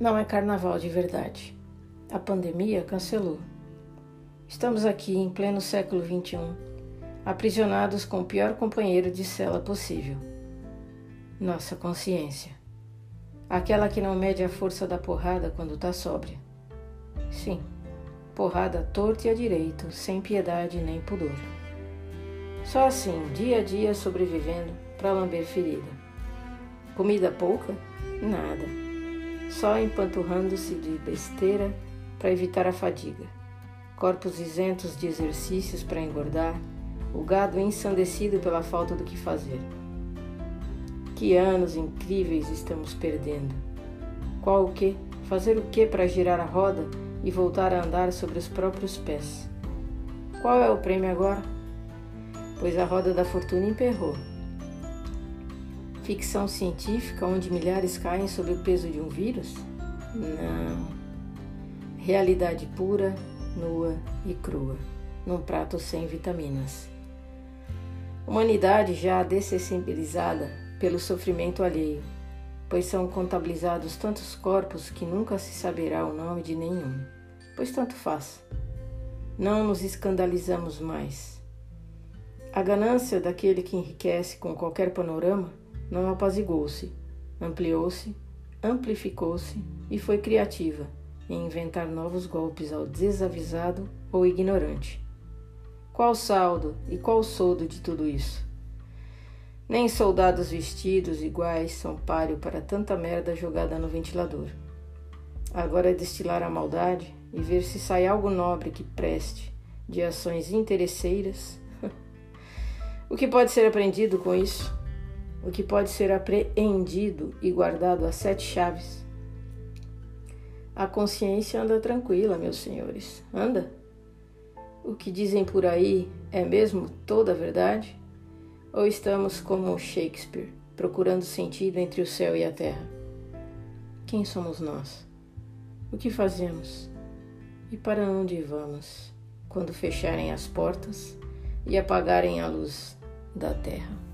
Não é carnaval de verdade. A pandemia cancelou. Estamos aqui em pleno século XXI, aprisionados com o pior companheiro de cela possível. Nossa consciência. Aquela que não mede a força da porrada quando tá sóbria. Sim, porrada torta e a direito, sem piedade nem pudor. Só assim, dia a dia sobrevivendo para lamber ferida. Comida pouca? Nada. Só empanturrando-se de besteira para evitar a fadiga. Corpos isentos de exercícios para engordar, o gado ensandecido pela falta do que fazer. Que anos incríveis estamos perdendo. Qual o que? Fazer o que para girar a roda e voltar a andar sobre os próprios pés? Qual é o prêmio agora? Pois a roda da fortuna emperrou. Ficção científica onde milhares caem sob o peso de um vírus? Não. Realidade pura, nua e crua, num prato sem vitaminas. Humanidade já dessensibilizada pelo sofrimento alheio, pois são contabilizados tantos corpos que nunca se saberá o nome de nenhum, pois tanto faz. Não nos escandalizamos mais. A ganância daquele que enriquece com qualquer panorama não apazigou-se, ampliou-se, amplificou-se e foi criativa em inventar novos golpes ao desavisado ou ignorante. Qual saldo e qual soldo de tudo isso? Nem soldados vestidos iguais são páreo para tanta merda jogada no ventilador. Agora é destilar a maldade e ver se sai algo nobre que preste de ações interesseiras. o que pode ser aprendido com isso? O que pode ser apreendido e guardado a sete chaves? A consciência anda tranquila, meus senhores. Anda? O que dizem por aí é mesmo toda a verdade? Ou estamos como Shakespeare, procurando sentido entre o céu e a terra? Quem somos nós? O que fazemos? E para onde vamos quando fecharem as portas e apagarem a luz da terra?